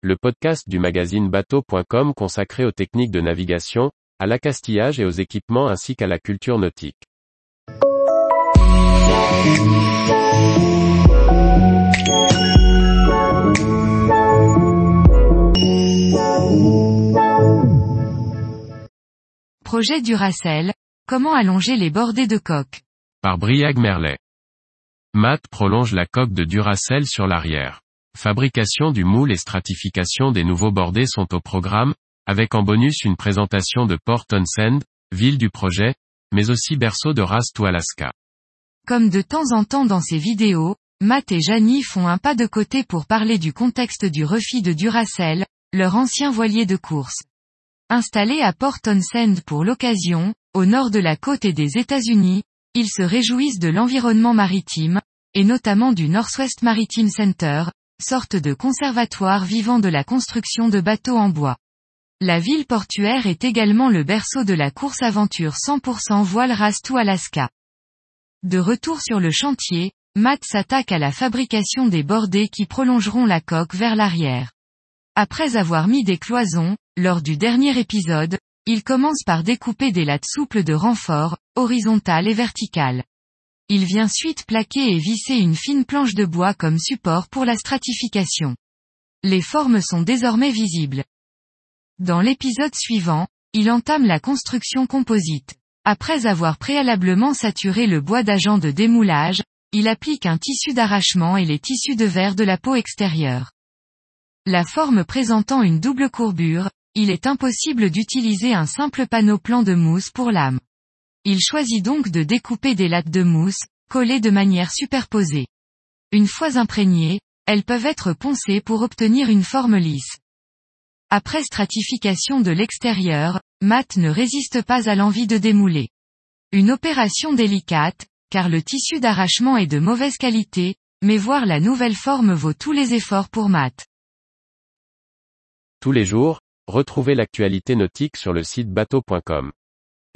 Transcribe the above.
le podcast du magazine bateau.com consacré aux techniques de navigation, à l'accastillage et aux équipements ainsi qu'à la culture nautique. Projet Duracell, comment allonger les bordées de coque? Par Briag Merlet. Matt prolonge la coque de Duracell sur l'arrière. Fabrication du moule et stratification des nouveaux bordés sont au programme, avec en bonus une présentation de Port Townsend, ville du projet, mais aussi berceau de Rasto Alaska. Comme de temps en temps dans ces vidéos, Matt et Janie font un pas de côté pour parler du contexte du refit de Duracell, leur ancien voilier de course. Installé à Port Townsend pour l'occasion, au nord de la côte et des États-Unis, ils se réjouissent de l'environnement maritime, et notamment du Northwest Maritime Center, sorte de conservatoire vivant de la construction de bateaux en bois. La ville portuaire est également le berceau de la course aventure 100% voile Rastu Alaska. De retour sur le chantier, Matt s'attaque à la fabrication des bordées qui prolongeront la coque vers l'arrière. Après avoir mis des cloisons, lors du dernier épisode, il commence par découper des lattes souples de renfort, horizontales et verticales. Il vient ensuite plaquer et visser une fine planche de bois comme support pour la stratification. Les formes sont désormais visibles. Dans l'épisode suivant, il entame la construction composite. Après avoir préalablement saturé le bois d'agent de démoulage, il applique un tissu d'arrachement et les tissus de verre de la peau extérieure. La forme présentant une double courbure, il est impossible d'utiliser un simple panneau plan de mousse pour l'âme. Il choisit donc de découper des lattes de mousse, collées de manière superposée. Une fois imprégnées, elles peuvent être poncées pour obtenir une forme lisse. Après stratification de l'extérieur, Matt ne résiste pas à l'envie de démouler. Une opération délicate, car le tissu d'arrachement est de mauvaise qualité, mais voir la nouvelle forme vaut tous les efforts pour Matt. Tous les jours, retrouvez l'actualité nautique sur le site bateau.com.